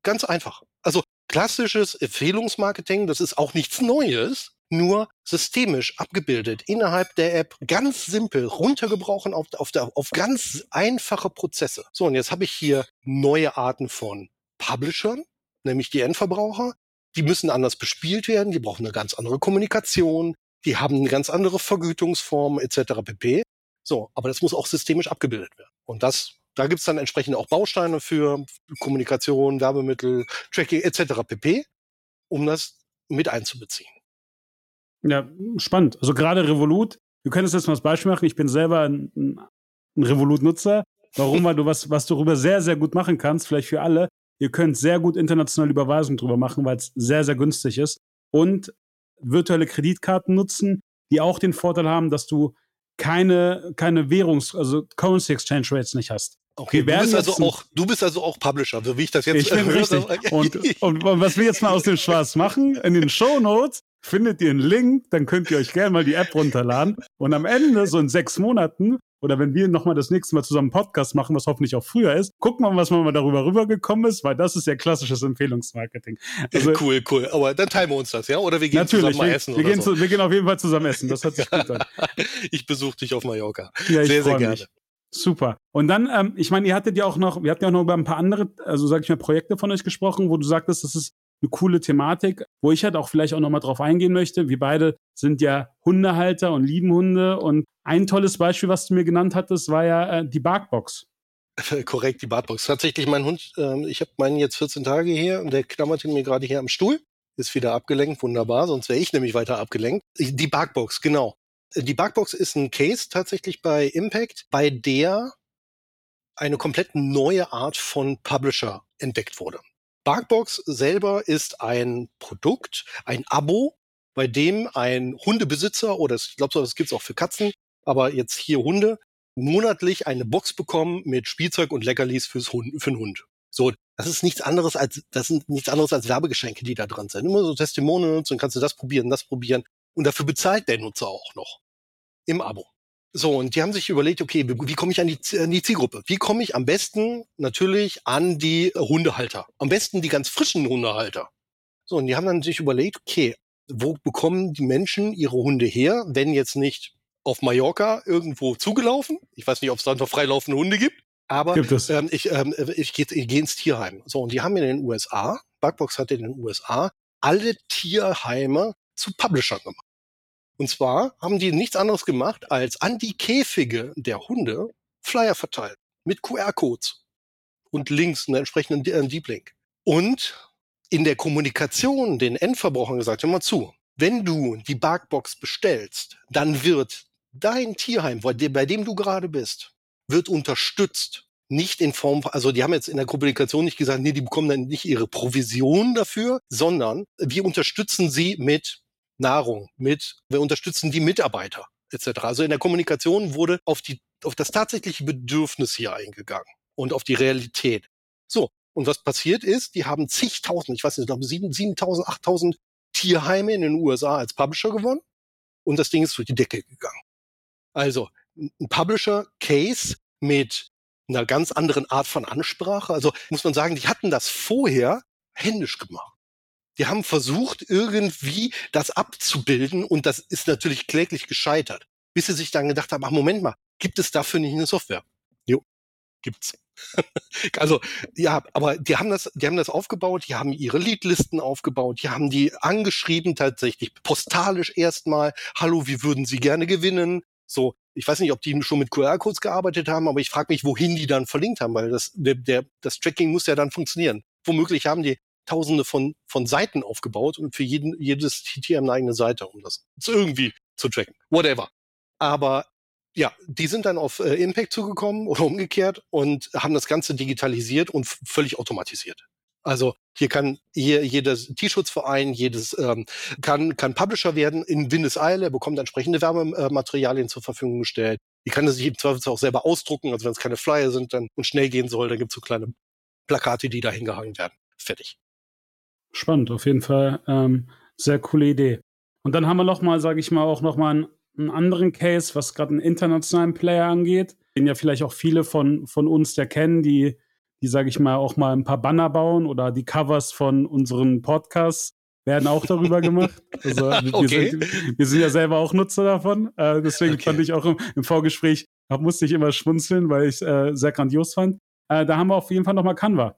Ganz einfach. Also klassisches Empfehlungsmarketing, das ist auch nichts Neues, nur systemisch abgebildet innerhalb der App, ganz simpel runtergebrochen auf, auf, der, auf ganz einfache Prozesse. So, und jetzt habe ich hier neue Arten von Publishern, nämlich die Endverbraucher. Die müssen anders bespielt werden, die brauchen eine ganz andere Kommunikation, die haben eine ganz andere Vergütungsform etc. pp. So, aber das muss auch systemisch abgebildet werden. Und das, da gibt's dann entsprechend auch Bausteine für Kommunikation, Werbemittel, Tracking etc. pp, um das mit einzubeziehen. Ja, spannend. Also gerade Revolut, können es jetzt mal als Beispiel machen. Ich bin selber ein, ein Revolut-Nutzer. Warum? Weil du was, was du darüber sehr, sehr gut machen kannst, vielleicht für alle. Ihr könnt sehr gut internationale Überweisungen drüber machen, weil es sehr, sehr günstig ist. Und virtuelle Kreditkarten nutzen, die auch den Vorteil haben, dass du keine, keine Währungs-, also Currency Exchange Rates nicht hast. Okay, du bist, also auch, du bist also auch Publisher, so wie ich das jetzt ich bin richtig. Und, und, und, was wir jetzt mal aus dem Spaß machen, in den Show Notes findet ihr einen Link, dann könnt ihr euch gerne mal die App runterladen. Und am Ende, so in sechs Monaten, oder wenn wir nochmal das nächste Mal zusammen einen Podcast machen, was hoffentlich auch früher ist, gucken wir mal, was mal darüber rübergekommen ist, weil das ist ja klassisches Empfehlungsmarketing. Also, cool, cool. Aber dann teilen wir uns das, ja? Oder wir gehen natürlich, zusammen mal wir, essen wir gehen so. wir gehen auf jeden Fall zusammen essen. Das hört sich gut an. ich besuche dich auf Mallorca. Ja, sehr, sehr gerne. Mich. Super. Und dann, ähm, ich meine, ihr hattet ja auch noch, wir hatten ja auch noch über ein paar andere, also sag ich mal, Projekte von euch gesprochen, wo du sagtest, das ist eine coole Thematik, wo ich halt auch vielleicht auch nochmal drauf eingehen möchte. Wir beide sind ja Hundehalter und lieben Hunde. Und ein tolles Beispiel, was du mir genannt hattest, war ja äh, die Barkbox. Korrekt, die Barkbox. Tatsächlich, mein Hund, äh, ich habe meinen jetzt 14 Tage hier und der klammert mir gerade hier am Stuhl. Ist wieder abgelenkt, wunderbar, sonst wäre ich nämlich weiter abgelenkt. Die Barkbox, genau. Die Barkbox ist ein Case tatsächlich bei Impact, bei der eine komplett neue Art von Publisher entdeckt wurde. Barkbox selber ist ein Produkt, ein Abo, bei dem ein Hundebesitzer oder ich glaube, das gibt's auch für Katzen, aber jetzt hier Hunde monatlich eine Box bekommen mit Spielzeug und Leckerlis fürs Hund, für den Hund. So, das ist nichts anderes als das sind nichts anderes als Werbegeschenke, die da drin sind. Immer so Testimonials und kannst du das probieren, das probieren und dafür bezahlt der Nutzer auch noch im Abo. So, und die haben sich überlegt, okay, wie, komme ich an die, an die Zielgruppe? Wie komme ich am besten natürlich an die Hundehalter? Am besten die ganz frischen Hundehalter. So, und die haben dann sich überlegt, okay, wo bekommen die Menschen ihre Hunde her, wenn jetzt nicht auf Mallorca irgendwo zugelaufen? Ich weiß nicht, ob es da noch freilaufende Hunde gibt. Aber ähm, ich, ähm, ich gehe geh ins Tierheim. So, und die haben in den USA, Bugbox hat in den USA alle Tierheime zu Publishern gemacht. Und zwar haben die nichts anderes gemacht, als an die Käfige der Hunde Flyer verteilt. Mit QR-Codes. Und Links, einen entsprechenden äh, Deep Link. Und in der Kommunikation den Endverbrauchern gesagt, hör mal zu, wenn du die Barkbox bestellst, dann wird dein Tierheim, bei dem du gerade bist, wird unterstützt. Nicht in Form, also die haben jetzt in der Kommunikation nicht gesagt, nee, die bekommen dann nicht ihre Provision dafür, sondern wir unterstützen sie mit Nahrung, mit, wir unterstützen die Mitarbeiter etc. Also in der Kommunikation wurde auf, die, auf das tatsächliche Bedürfnis hier eingegangen und auf die Realität. So, und was passiert ist, die haben zigtausend, ich weiß nicht, ich glaube 7.000, 8.000 Tierheime in den USA als Publisher gewonnen und das Ding ist durch die Decke gegangen. Also ein Publisher-Case mit einer ganz anderen Art von Ansprache. Also muss man sagen, die hatten das vorher händisch gemacht. Die haben versucht, irgendwie das abzubilden und das ist natürlich kläglich gescheitert. Bis sie sich dann gedacht haben, ach Moment mal, gibt es dafür nicht eine Software? Jo, gibt's. also ja, aber die haben das, die haben das aufgebaut, die haben ihre Leadlisten aufgebaut, die haben die angeschrieben tatsächlich postalisch erstmal. Hallo, wie würden Sie gerne gewinnen? So, ich weiß nicht, ob die schon mit QR-Codes gearbeitet haben, aber ich frage mich, wohin die dann verlinkt haben, weil das, der, der, das Tracking muss ja dann funktionieren. Womöglich haben die tausende von, von Seiten aufgebaut und für jeden, jedes TT eine eigene Seite, um das irgendwie zu tracken. Whatever. Aber ja, die sind dann auf äh, Impact zugekommen oder umgekehrt und haben das Ganze digitalisiert und völlig automatisiert. Also hier kann hier jedes T-Schutzverein, jedes ähm, kann kann Publisher werden in Windeseile, er bekommt entsprechende Werbematerialien zur Verfügung gestellt. Die kann er sich im Zweifelsfall auch selber ausdrucken, also wenn es keine Flyer sind dann und schnell gehen soll, dann gibt es so kleine Plakate, die da hingehangen werden. Fertig. Spannend, auf jeden Fall. Ähm, sehr coole Idee. Und dann haben wir noch mal, sage ich mal, auch noch mal einen, einen anderen Case, was gerade einen internationalen Player angeht. den ja vielleicht auch viele von, von uns der kennen, die, die, sage ich mal, auch mal ein paar Banner bauen oder die Covers von unseren Podcasts werden auch darüber gemacht. Also wir, okay. sind, wir sind ja selber auch Nutzer davon. Äh, deswegen okay. fand ich auch im, im Vorgespräch, da musste ich immer schmunzeln, weil ich es äh, sehr grandios fand. Äh, da haben wir auf jeden Fall nochmal Canva.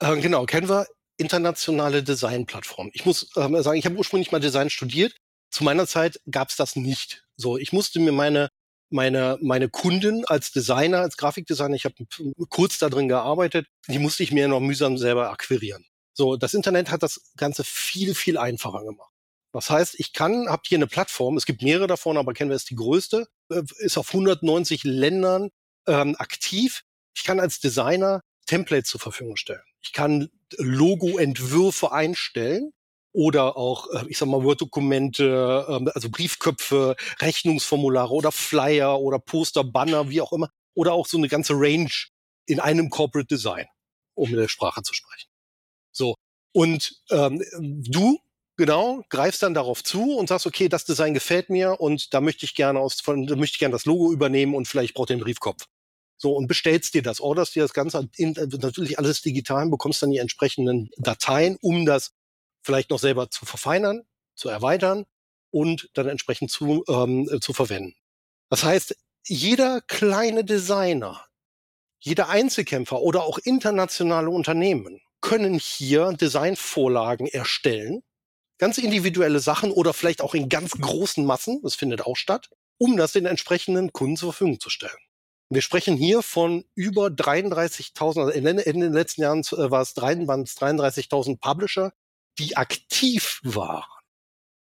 Äh, genau, Canva, internationale Designplattform. Ich muss ähm, sagen, ich habe ursprünglich mal Design studiert. Zu meiner Zeit gab es das nicht. So, ich musste mir meine meine, meine Kunden als Designer, als Grafikdesigner, ich habe kurz da drin gearbeitet, die musste ich mir noch mühsam selber akquirieren. So, das Internet hat das Ganze viel, viel einfacher gemacht. Das heißt, ich kann, habe hier eine Plattform, es gibt mehrere davon, aber kennen wir es die größte, äh, ist auf 190 Ländern ähm, aktiv. Ich kann als Designer Templates zur Verfügung stellen. Ich kann Logo-Entwürfe einstellen oder auch, äh, ich sag mal, Word-Dokumente, ähm, also Briefköpfe, Rechnungsformulare oder Flyer oder Poster, Banner, wie auch immer. Oder auch so eine ganze Range in einem Corporate Design, um mit der Sprache zu sprechen. So. Und ähm, du, genau, greifst dann darauf zu und sagst, okay, das Design gefällt mir und da möchte ich gerne aus, von, da möchte ich gerne das Logo übernehmen und vielleicht braucht den Briefkopf. So, und bestellst dir das, orderst dir das Ganze in, natürlich alles digital, bekommst dann die entsprechenden Dateien, um das vielleicht noch selber zu verfeinern, zu erweitern und dann entsprechend zu, ähm, zu verwenden. Das heißt, jeder kleine Designer, jeder Einzelkämpfer oder auch internationale Unternehmen können hier Designvorlagen erstellen, ganz individuelle Sachen oder vielleicht auch in ganz großen Massen, das findet auch statt, um das den entsprechenden Kunden zur Verfügung zu stellen. Wir sprechen hier von über 33.000, also in, in, den letzten Jahren äh, war es 33.000 Publisher, die aktiv waren.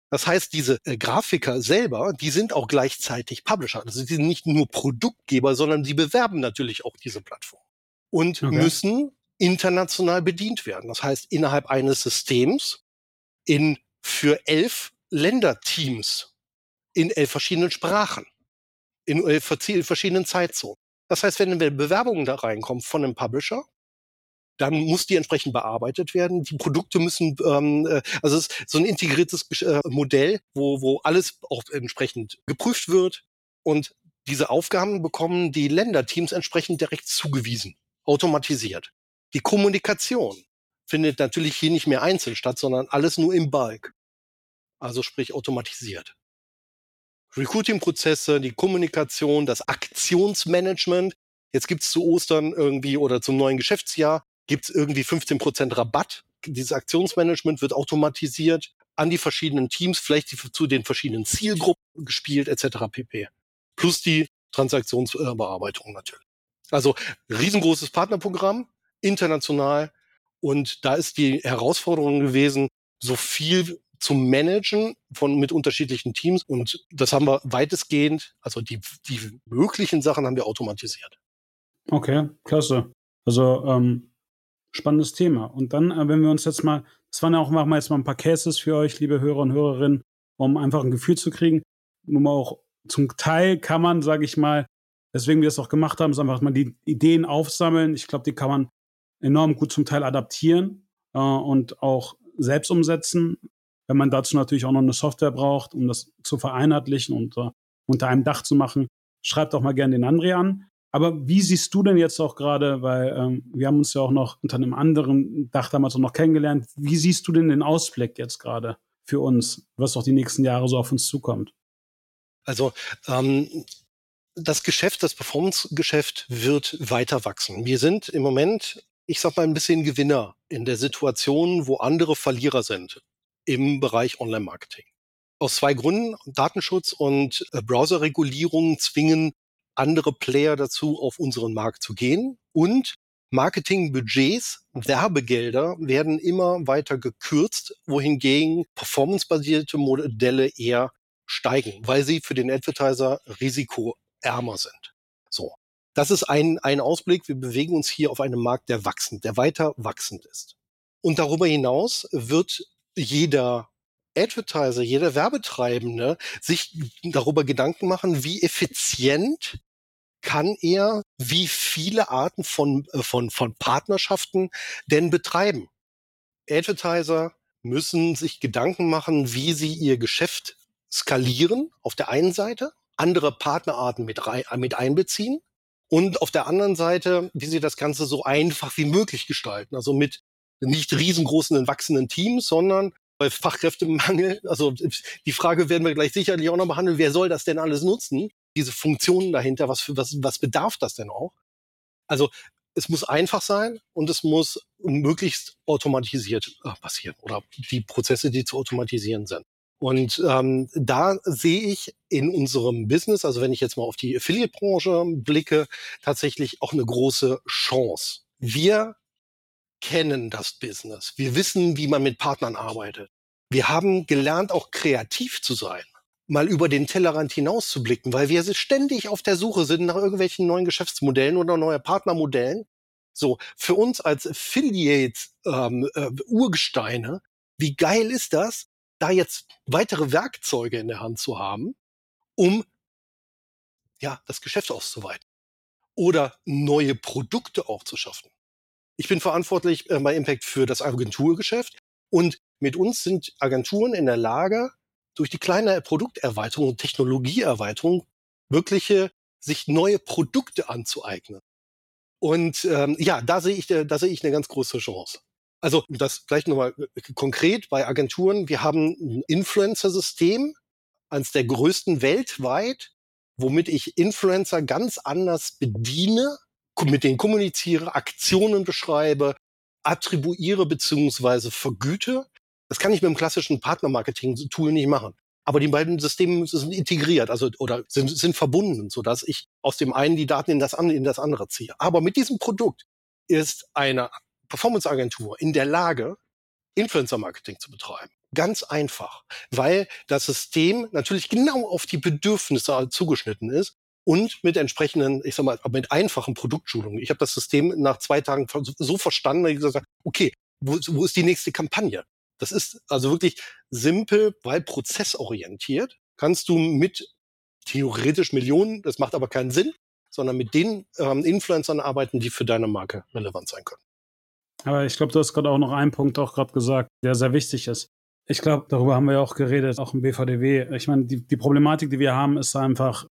Das heißt, diese äh, Grafiker selber, die sind auch gleichzeitig Publisher. Also sie sind nicht nur Produktgeber, sondern sie bewerben natürlich auch diese Plattform und okay. müssen international bedient werden. Das heißt, innerhalb eines Systems in für elf Länderteams in elf verschiedenen Sprachen, in elf verschiedenen Zeitzonen. Das heißt, wenn Bewerbungen da reinkommen von einem Publisher, dann muss die entsprechend bearbeitet werden. Die Produkte müssen, ähm, äh, also es ist so ein integriertes äh, Modell, wo, wo alles auch entsprechend geprüft wird und diese Aufgaben bekommen die Länderteams entsprechend direkt zugewiesen, automatisiert. Die Kommunikation findet natürlich hier nicht mehr einzeln statt, sondern alles nur im Bulk. Also sprich automatisiert. Recruiting-Prozesse, die Kommunikation, das Aktionsmanagement. Jetzt gibt's zu Ostern irgendwie oder zum neuen Geschäftsjahr gibt es irgendwie 15% Rabatt. Dieses Aktionsmanagement wird automatisiert an die verschiedenen Teams, vielleicht zu den verschiedenen Zielgruppen gespielt, etc. pp. Plus die Transaktionsbearbeitung natürlich. Also riesengroßes Partnerprogramm, international. Und da ist die Herausforderung gewesen, so viel zu managen von mit unterschiedlichen Teams. Und das haben wir weitestgehend, also die, die möglichen Sachen haben wir automatisiert. Okay, klasse. Also ähm, spannendes Thema. Und dann, äh, wenn wir uns jetzt mal, das waren ja auch machen wir jetzt mal ein paar Cases für euch, liebe Hörer und Hörerinnen, um einfach ein Gefühl zu kriegen. Nun mal auch zum Teil kann man, sage ich mal, deswegen wir es auch gemacht haben, ist einfach mal die Ideen aufsammeln. Ich glaube, die kann man enorm gut zum Teil adaptieren äh, und auch selbst umsetzen, wenn man dazu natürlich auch noch eine Software braucht, um das zu vereinheitlichen und uh, unter einem Dach zu machen. Schreibt doch mal gerne den André an. Aber wie siehst du denn jetzt auch gerade, weil ähm, wir haben uns ja auch noch unter einem anderen Dach damals auch noch kennengelernt, wie siehst du denn den Ausblick jetzt gerade für uns, was auch die nächsten Jahre so auf uns zukommt? Also ähm, das Geschäft, das Performance-Geschäft wird weiter wachsen. Wir sind im Moment, ich sag mal, ein bisschen Gewinner in der Situation, wo andere Verlierer sind im Bereich Online-Marketing. Aus zwei Gründen. Datenschutz und äh, Browserregulierung zwingen andere Player dazu, auf unseren Markt zu gehen. Und Marketingbudgets, Werbegelder werden immer weiter gekürzt, wohingegen performancebasierte Modelle eher steigen, weil sie für den Advertiser risikoärmer sind. So. Das ist ein, ein Ausblick. Wir bewegen uns hier auf einem Markt, der wachsend, der weiter wachsend ist. Und darüber hinaus wird jeder Advertiser, jeder Werbetreibende sich darüber Gedanken machen, wie effizient kann er wie viele Arten von, äh, von, von Partnerschaften denn betreiben? Advertiser müssen sich Gedanken machen, wie sie ihr Geschäft skalieren auf der einen Seite, andere Partnerarten mit, rein, mit einbeziehen Und auf der anderen Seite, wie sie das Ganze so einfach wie möglich gestalten. Also mit nicht riesengroßen, wachsenden Teams, sondern bei Fachkräftemangel, also die Frage werden wir gleich sicherlich auch noch behandeln, wer soll das denn alles nutzen? Diese Funktionen dahinter, was, für, was, was bedarf das denn auch? Also es muss einfach sein und es muss möglichst automatisiert äh, passieren oder die Prozesse, die zu automatisieren sind. Und ähm, da sehe ich in unserem Business, also wenn ich jetzt mal auf die Affiliate-Branche blicke, tatsächlich auch eine große Chance. Wir kennen das Business. Wir wissen, wie man mit Partnern arbeitet. Wir haben gelernt, auch kreativ zu sein, mal über den Tellerrand hinaus zu blicken, weil wir ständig auf der Suche sind nach irgendwelchen neuen Geschäftsmodellen oder neuen Partnermodellen. So, für uns als Affiliates ähm, äh, Urgesteine, wie geil ist das, da jetzt weitere Werkzeuge in der Hand zu haben, um ja das Geschäft auszuweiten oder neue Produkte auch zu schaffen. Ich bin verantwortlich äh, bei Impact für das Agenturgeschäft und mit uns sind Agenturen in der Lage, durch die kleine Produkterweiterung und Technologieerweiterung wirkliche sich neue Produkte anzueignen. Und ähm, ja, da sehe ich, da sehe ich eine ganz große Chance. Also das gleich nochmal äh, konkret bei Agenturen. Wir haben ein Influencer-System, eines der größten weltweit, womit ich Influencer ganz anders bediene mit denen kommuniziere, Aktionen beschreibe, attribuiere beziehungsweise vergüte. Das kann ich mit dem klassischen Partnermarketing-Tool nicht machen. Aber die beiden Systeme sind integriert, also oder sind, sind verbunden, so dass ich aus dem einen die Daten in das, in das andere ziehe. Aber mit diesem Produkt ist eine Performance-Agentur in der Lage, Influencer-Marketing zu betreiben. Ganz einfach, weil das System natürlich genau auf die Bedürfnisse zugeschnitten ist und mit entsprechenden, ich sag mal, mit einfachen Produktschulungen. Ich habe das System nach zwei Tagen so verstanden, dass ich gesagt habe, okay, wo, wo ist die nächste Kampagne? Das ist also wirklich simpel, weil prozessorientiert. Kannst du mit theoretisch Millionen, das macht aber keinen Sinn, sondern mit den ähm, Influencern arbeiten, die für deine Marke relevant sein können. Aber ich glaube, du hast gerade auch noch einen Punkt auch gerade gesagt, der sehr wichtig ist. Ich glaube, darüber haben wir ja auch geredet, auch im BVDW. Ich meine, die, die Problematik, die wir haben, ist einfach,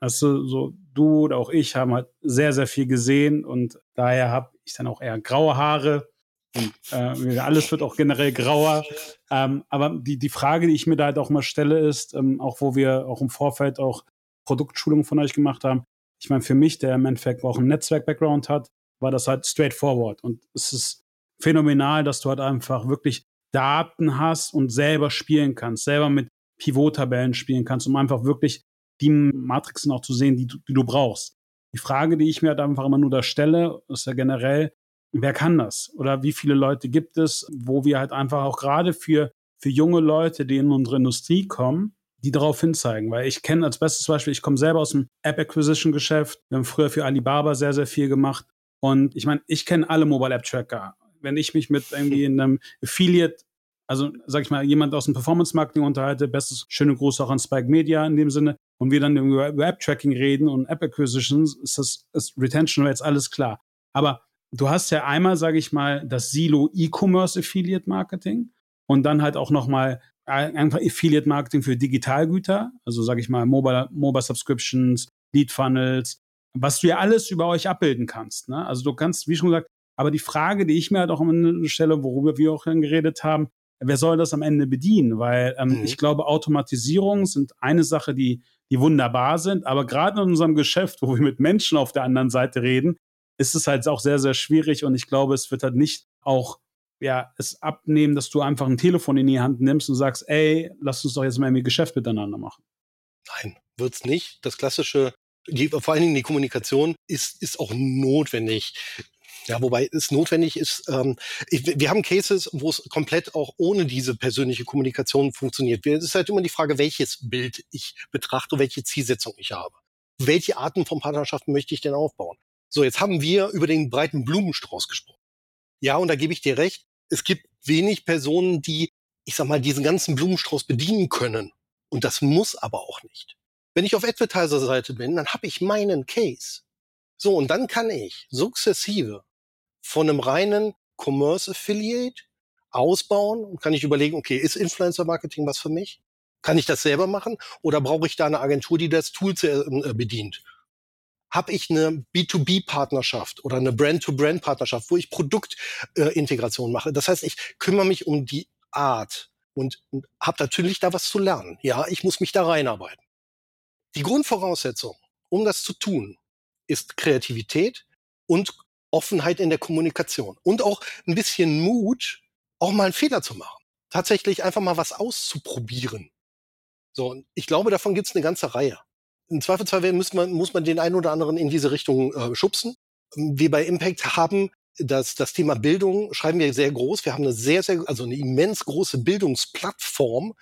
also so du oder auch ich haben halt sehr, sehr viel gesehen und daher habe ich dann auch eher graue Haare. Und äh, alles wird auch generell grauer. Ähm, aber die, die Frage, die ich mir da halt auch mal stelle, ist, ähm, auch wo wir auch im Vorfeld auch Produktschulungen von euch gemacht haben, ich meine, für mich, der im Endeffekt auch einen Netzwerk-Background hat, war das halt straightforward. Und es ist phänomenal, dass du halt einfach wirklich Daten hast und selber spielen kannst, selber mit Pivot-Tabellen spielen kannst, um einfach wirklich die Matrixen auch zu sehen, die, die du brauchst. Die Frage, die ich mir halt einfach immer nur da stelle, ist ja generell, wer kann das? Oder wie viele Leute gibt es, wo wir halt einfach auch gerade für, für junge Leute, die in unsere Industrie kommen, die darauf hinzeigen. Weil ich kenne als bestes Beispiel, ich komme selber aus dem App Acquisition Geschäft. Wir haben früher für Alibaba sehr, sehr viel gemacht. Und ich meine, ich kenne alle Mobile App Tracker. Wenn ich mich mit irgendwie in einem Affiliate also sag ich mal, jemand aus dem Performance Marketing unterhalte, bestes schöne Gruß auch an Spike Media in dem Sinne, und wir dann über App-Tracking reden und App-Acquisitions, ist das ist Retention Rates alles klar. Aber du hast ja einmal, sage ich mal, das Silo E-Commerce Affiliate Marketing und dann halt auch nochmal einfach Affiliate Marketing für Digitalgüter, also sage ich mal Mobile, Mobile Subscriptions, Lead Funnels, was du ja alles über euch abbilden kannst. Ne? Also du kannst, wie schon gesagt, aber die Frage, die ich mir halt auch immer stelle, worüber wir auch dann geredet haben, wer soll das am Ende bedienen? Weil ähm, mhm. ich glaube, Automatisierung sind eine Sache, die die wunderbar sind. Aber gerade in unserem Geschäft, wo wir mit Menschen auf der anderen Seite reden, ist es halt auch sehr, sehr schwierig. Und ich glaube, es wird halt nicht auch ja, es abnehmen, dass du einfach ein Telefon in die Hand nimmst und sagst, ey, lass uns doch jetzt mal ein Geschäft miteinander machen. Nein, wird's nicht. Das klassische, die, vor allen Dingen die Kommunikation ist, ist auch notwendig. Ja, wobei es notwendig ist, ähm, wir haben Cases, wo es komplett auch ohne diese persönliche Kommunikation funktioniert. Es ist halt immer die Frage, welches Bild ich betrachte, welche Zielsetzung ich habe. Welche Arten von Partnerschaften möchte ich denn aufbauen? So, jetzt haben wir über den breiten Blumenstrauß gesprochen. Ja, und da gebe ich dir recht. Es gibt wenig Personen, die, ich sag mal, diesen ganzen Blumenstrauß bedienen können. Und das muss aber auch nicht. Wenn ich auf Advertiser-Seite bin, dann habe ich meinen Case. So, und dann kann ich sukzessive von einem reinen Commerce Affiliate ausbauen und kann ich überlegen, okay, ist Influencer Marketing was für mich? Kann ich das selber machen oder brauche ich da eine Agentur, die das Tool äh, bedient? habe ich eine B2B-Partnerschaft oder eine Brand-to-Brand-Partnerschaft, wo ich Produktintegration äh, mache. Das heißt, ich kümmere mich um die Art und habe natürlich da was zu lernen. Ja, ich muss mich da reinarbeiten. Die Grundvoraussetzung, um das zu tun, ist Kreativität und Offenheit in der Kommunikation und auch ein bisschen Mut, auch mal einen Fehler zu machen. Tatsächlich einfach mal was auszuprobieren. So, und ich glaube, davon gibt es eine ganze Reihe. Im Zweifelsfall muss man, muss man den einen oder anderen in diese Richtung äh, schubsen. Wir bei Impact haben das, das Thema Bildung schreiben wir sehr groß. Wir haben eine sehr, sehr, also eine immens große Bildungsplattform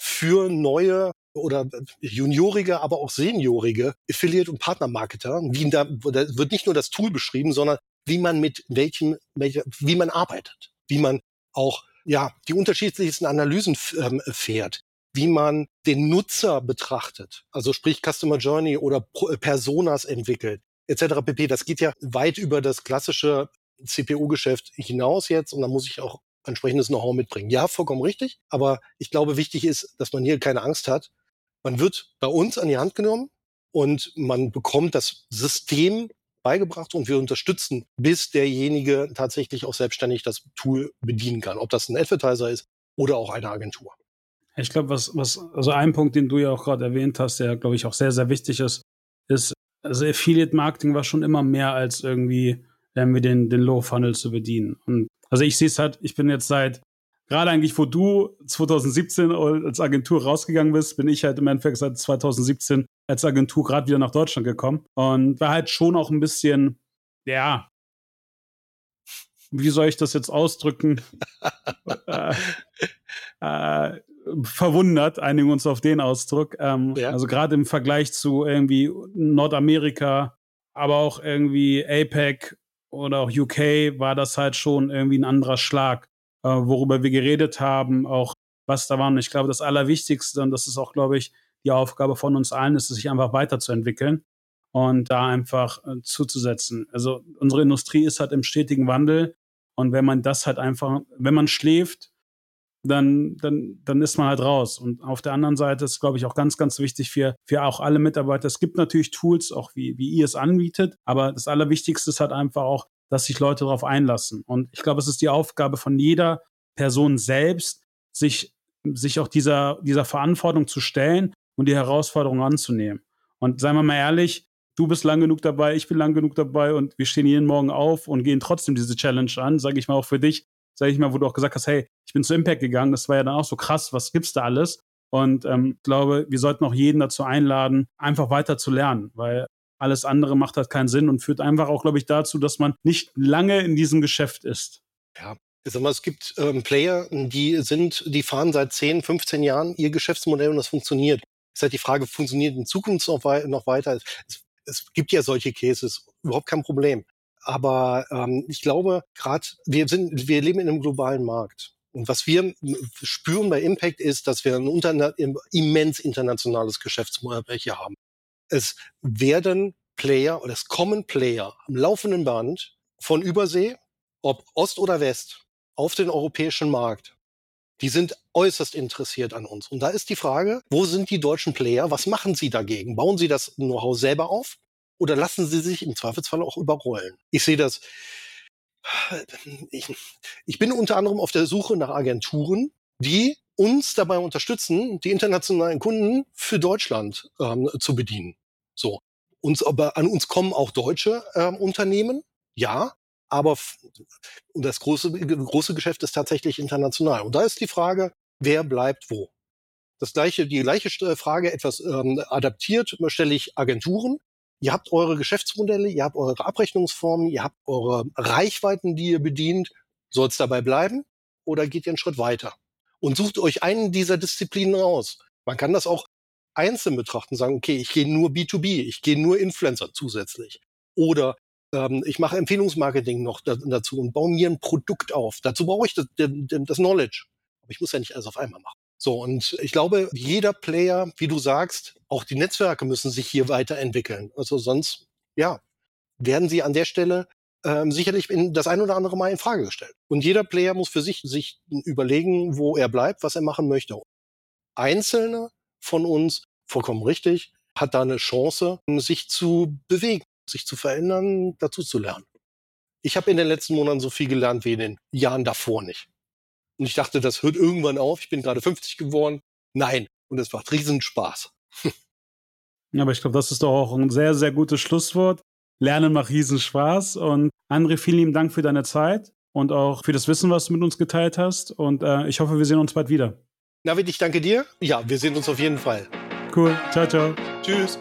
für neue oder juniorige, aber auch seniorige Affiliate- und Partnermarketer. Wie da, da wird nicht nur das Tool beschrieben, sondern wie man mit welchem, welcher, wie man arbeitet, wie man auch ja die unterschiedlichsten Analysen ähm, fährt, wie man den Nutzer betrachtet, also sprich Customer Journey oder Personas entwickelt, etc. pp. Das geht ja weit über das klassische CPU-Geschäft hinaus jetzt und da muss ich auch entsprechendes Know-how mitbringen. Ja, vollkommen richtig. Aber ich glaube, wichtig ist, dass man hier keine Angst hat. Man wird bei uns an die Hand genommen und man bekommt das System beigebracht und wir unterstützen, bis derjenige tatsächlich auch selbstständig das Tool bedienen kann. Ob das ein Advertiser ist oder auch eine Agentur. Ich glaube, was, was, also ein Punkt, den du ja auch gerade erwähnt hast, der, glaube ich, auch sehr, sehr wichtig ist, ist, also Affiliate Marketing war schon immer mehr als irgendwie irgendwie den, den Low Funnel zu bedienen. Und also ich sehe es halt, ich bin jetzt seit, gerade eigentlich, wo du 2017 als Agentur rausgegangen bist, bin ich halt im Endeffekt seit 2017 als Agentur gerade wieder nach Deutschland gekommen und war halt schon auch ein bisschen, ja, wie soll ich das jetzt ausdrücken? äh, äh, verwundert, einigen uns auf den Ausdruck. Ähm, ja. Also gerade im Vergleich zu irgendwie Nordamerika, aber auch irgendwie APEC oder auch UK war das halt schon irgendwie ein anderer Schlag, äh, worüber wir geredet haben, auch was da war. Und ich glaube, das Allerwichtigste, und das ist auch, glaube ich, die Aufgabe von uns allen, ist, sich einfach weiterzuentwickeln und da einfach äh, zuzusetzen. Also unsere Industrie ist halt im stetigen Wandel. Und wenn man das halt einfach, wenn man schläft, dann, dann, dann ist man halt raus. Und auf der anderen Seite ist, glaube ich, auch ganz, ganz wichtig für, für auch alle Mitarbeiter. Es gibt natürlich Tools, auch wie, wie ihr es anbietet, aber das Allerwichtigste ist halt einfach auch, dass sich Leute darauf einlassen. Und ich glaube, es ist die Aufgabe von jeder Person selbst, sich, sich auch dieser, dieser Verantwortung zu stellen und die Herausforderung anzunehmen. Und seien wir mal ehrlich, du bist lang genug dabei, ich bin lang genug dabei und wir stehen jeden Morgen auf und gehen trotzdem diese Challenge an, sage ich mal auch für dich, sage ich mal, wo du auch gesagt hast, hey, ich bin zu Impact gegangen, das war ja dann auch so krass, was gibt's da alles? Und ähm, glaube, wir sollten auch jeden dazu einladen, einfach weiter zu lernen, weil alles andere macht halt keinen Sinn und führt einfach auch, glaube ich, dazu, dass man nicht lange in diesem Geschäft ist. Ja, sag mal, es gibt ähm, Player, die sind, die fahren seit 10, 15 Jahren ihr Geschäftsmodell und das funktioniert. Ist halt die Frage, funktioniert in Zukunft noch, wei noch weiter? Es, es gibt ja solche Cases, überhaupt kein Problem. Aber ähm, ich glaube, gerade wir sind, wir leben in einem globalen Markt. Und was wir spüren bei Impact ist, dass wir ein unter, immens internationales Geschäftsmodell hier haben. Es werden Player oder es kommen Player am laufenden Band von Übersee, ob Ost oder West, auf den europäischen Markt. Die sind äußerst interessiert an uns. Und da ist die Frage, wo sind die deutschen Player? Was machen sie dagegen? Bauen sie das Know-how selber auf? oder lassen sie sich im Zweifelsfall auch überrollen? Ich sehe das. Ich, ich bin unter anderem auf der Suche nach Agenturen, die uns dabei unterstützen, die internationalen Kunden für Deutschland ähm, zu bedienen. So. Uns, aber an uns kommen auch deutsche ähm, Unternehmen, ja, aber das große, große Geschäft ist tatsächlich international. Und da ist die Frage, wer bleibt wo? Das gleiche, die gleiche Frage etwas ähm, adaptiert, stelle ich Agenturen. Ihr habt eure Geschäftsmodelle, ihr habt eure Abrechnungsformen, ihr habt eure Reichweiten, die ihr bedient. Soll es dabei bleiben oder geht ihr einen Schritt weiter? Und sucht euch einen dieser Disziplinen raus. Man kann das auch einzeln betrachten, sagen, okay, ich gehe nur B2B, ich gehe nur Influencer zusätzlich. Oder ähm, ich mache Empfehlungsmarketing noch da, dazu und baue mir ein Produkt auf. Dazu brauche ich das, das Knowledge. Aber ich muss ja nicht alles auf einmal machen. So, und ich glaube, jeder Player, wie du sagst, auch die Netzwerke müssen sich hier weiterentwickeln. Also sonst, ja, werden sie an der Stelle ähm, sicherlich in das ein oder andere Mal in Frage gestellt. Und jeder Player muss für sich sich überlegen, wo er bleibt, was er machen möchte. Einzelne von uns, vollkommen richtig, hat da eine Chance, sich zu bewegen, sich zu verändern, dazu zu lernen. Ich habe in den letzten Monaten so viel gelernt wie in den Jahren davor nicht. Und ich dachte, das hört irgendwann auf. Ich bin gerade 50 geworden. Nein. Und es macht Riesenspaß. ja, aber ich glaube, das ist doch auch ein sehr, sehr gutes Schlusswort. Lernen macht Riesenspaß. Und André, vielen lieben Dank für deine Zeit und auch für das Wissen, was du mit uns geteilt hast. Und äh, ich hoffe, wir sehen uns bald wieder. Navid, ich danke dir. Ja, wir sehen uns auf jeden Fall. Cool. Ciao, ciao. Tschüss.